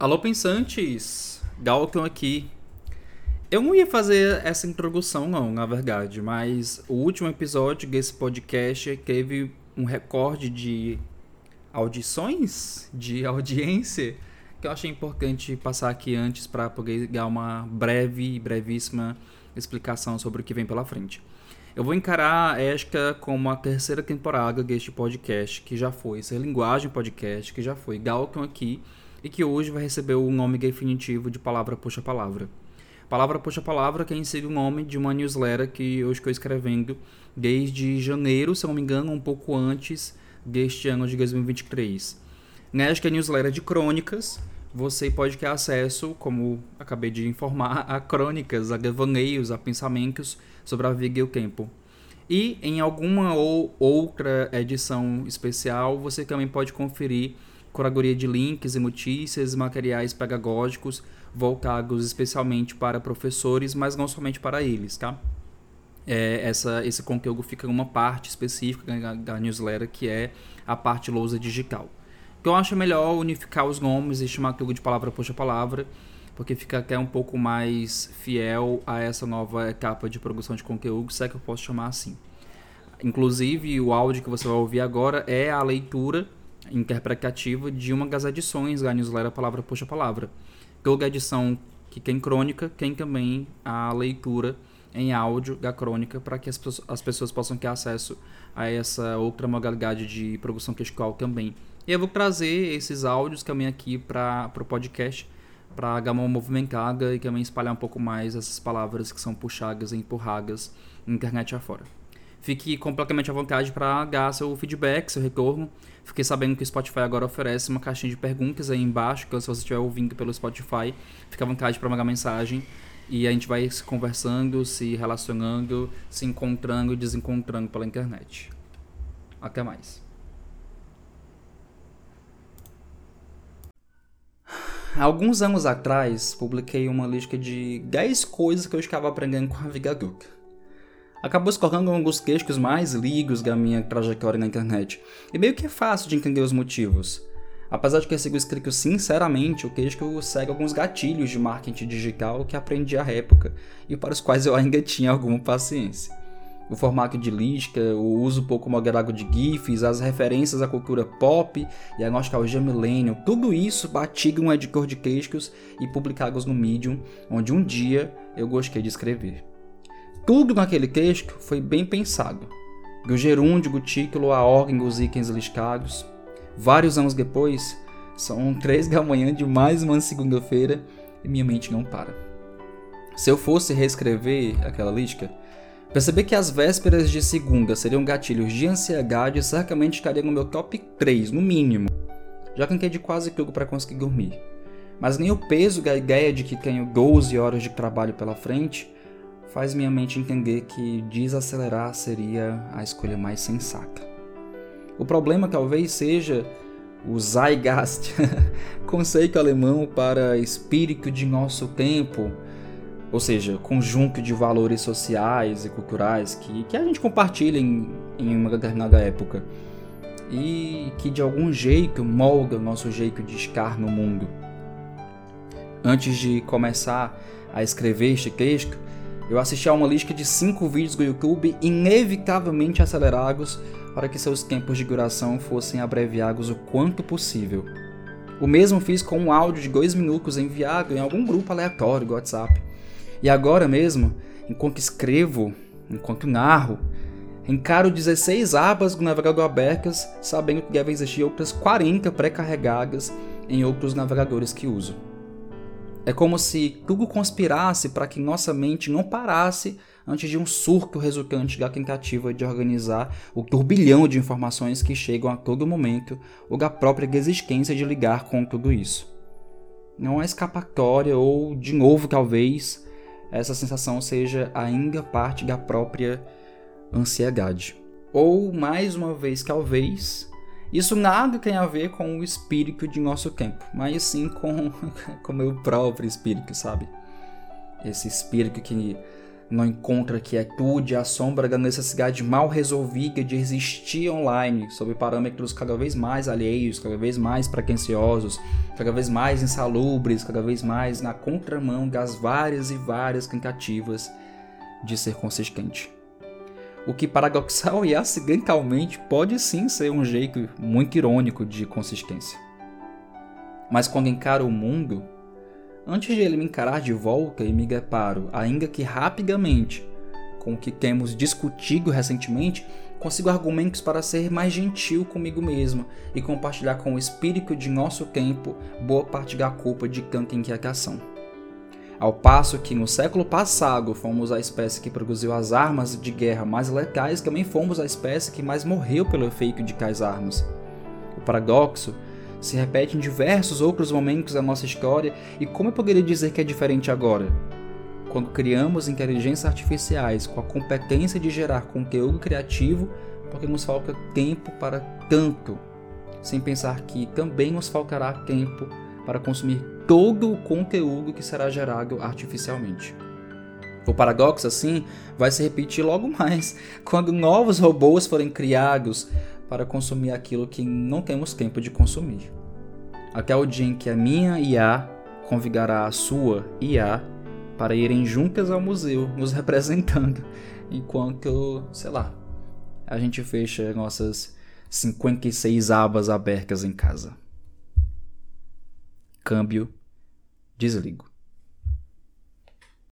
Alô, pensantes! Galton aqui. Eu não ia fazer essa introdução, não, na verdade, mas o último episódio desse podcast teve um recorde de audições, de audiência, que eu achei importante passar aqui antes para poder dar uma breve, brevíssima explicação sobre o que vem pela frente. Eu vou encarar esta como a terceira temporada deste podcast, que já foi Ser Linguagem Podcast, que já foi Galton aqui e que hoje vai receber o nome definitivo de Palavra Puxa Palavra. Palavra Puxa Palavra que é si o nome de uma newsletter que eu estou escrevendo desde janeiro, se não me engano, um pouco antes deste ano de 2023. Nesta newsletter de crônicas, você pode ter acesso, como acabei de informar, a crônicas, a devaneios, a pensamentos sobre a vida e o tempo. E em alguma ou outra edição especial, você também pode conferir curadoria de links e notícias, materiais pedagógicos voltados especialmente para professores, mas não somente para eles, tá? É, essa, esse conteúdo fica em uma parte específica da, da newsletter, que é a parte lousa digital. Então eu acho melhor unificar os nomes e chamar aquilo de palavra puxa palavra, porque fica até um pouco mais fiel a essa nova etapa de produção de conteúdo, se é que eu posso chamar assim. Inclusive, o áudio que você vai ouvir agora é a leitura interpretativa de uma das edições da newsletter Palavra Puxa Palavra. Toda edição que tem crônica tem também a leitura em áudio da crônica para que as, as pessoas possam ter acesso a essa outra modalidade de produção textual também. E eu vou trazer esses áudios também aqui para o podcast para dar uma movimentada e também espalhar um pouco mais essas palavras que são puxadas e empurradas internet afora. Fique completamente à vontade para dar seu feedback, seu retorno. Fiquei sabendo que o Spotify agora oferece uma caixinha de perguntas aí embaixo, então se você estiver ouvindo pelo Spotify, fique à vontade para mandar mensagem e a gente vai se conversando, se relacionando, se encontrando e desencontrando pela internet. Até mais. Alguns anos atrás, publiquei uma lista de 10 coisas que eu estava aprendendo com a Vigaduca acabou escorrendo alguns queixos mais ligos da minha trajetória na internet, e meio que é fácil de entender os motivos. Apesar de que eu sigo escrito sinceramente, o queixo segue alguns gatilhos de marketing digital que aprendi à época e para os quais eu ainda tinha alguma paciência. O formato de lista, o uso pouco moderado de GIFs, as referências à cultura pop e à nostalgia millennial, tudo isso batiga um editor de queixos e publicados no Medium, onde um dia eu gostei de escrever. Tudo naquele texto foi bem pensado. Do gerúndio, o título, a ordem dos itens listados. Vários anos depois, são três da manhã de mais uma segunda-feira e minha mente não para. Se eu fosse reescrever aquela lista, perceber que as vésperas de segunda seriam gatilhos de ansiedade certamente estaria no meu top 3, no mínimo. Já canquei de quase tudo para conseguir dormir. Mas nem o peso da ideia de que tenho 12 horas de trabalho pela frente faz minha mente entender que desacelerar seria a escolha mais sensata. O problema talvez seja o Zeitgeist, conceito alemão para espírito de nosso tempo, ou seja, conjunto de valores sociais e culturais que, que a gente compartilha em, em uma determinada época e que de algum jeito molda o nosso jeito de estar no mundo. Antes de começar a escrever este texto, eu assisti a uma lista de 5 vídeos do YouTube inevitavelmente acelerados para que seus tempos de duração fossem abreviados o quanto possível. O mesmo fiz com um áudio de 2 minutos enviado em algum grupo aleatório do WhatsApp. E agora mesmo, enquanto escrevo, enquanto narro, encaro 16 abas do navegador abertas, sabendo que devem existir outras 40 pré-carregadas em outros navegadores que uso. É como se tudo conspirasse para que nossa mente não parasse antes de um surto resultante da tentativa de organizar o turbilhão de informações que chegam a todo momento ou da própria existência de ligar com tudo isso. Não é escapatória ou, de novo, talvez, essa sensação seja ainda parte da própria ansiedade. Ou, mais uma vez, talvez, isso nada tem a ver com o espírito de nosso tempo, mas sim com, com o meu próprio espírito, sabe? Esse espírito que não encontra quietude à sombra da necessidade mal resolvida de existir online sob parâmetros cada vez mais alheios, cada vez mais pretensiosos, cada vez mais insalubres, cada vez mais na contramão das várias e várias tentativas de ser consistente. O que paradoxal e acidentalmente pode sim ser um jeito muito irônico de consistência. Mas quando encaro o mundo, Antes de ele me encarar de volta e me deparo, ainda que rapidamente, com o que temos discutido recentemente, consigo argumentos para ser mais gentil comigo mesmo e compartilhar com o espírito de nosso tempo boa parte da culpa de tanta inquietação. Ao passo que no século passado fomos a espécie que produziu as armas de guerra mais letais, também fomos a espécie que mais morreu pelo efeito de tais armas. O paradoxo se repete em diversos outros momentos da nossa história, e como eu poderia dizer que é diferente agora? Quando criamos inteligências artificiais com a competência de gerar conteúdo criativo, porque nos falta tempo para tanto, sem pensar que também nos faltará tempo para consumir todo o conteúdo que será gerado artificialmente. O paradoxo, assim, vai se repetir logo mais quando novos robôs forem criados para consumir aquilo que não temos tempo de consumir. Até o dia em que a minha IA convidará a sua IA para irem juntas ao museu, nos representando, enquanto, sei lá, a gente fecha nossas 56 abas abertas em casa. Câmbio, desligo.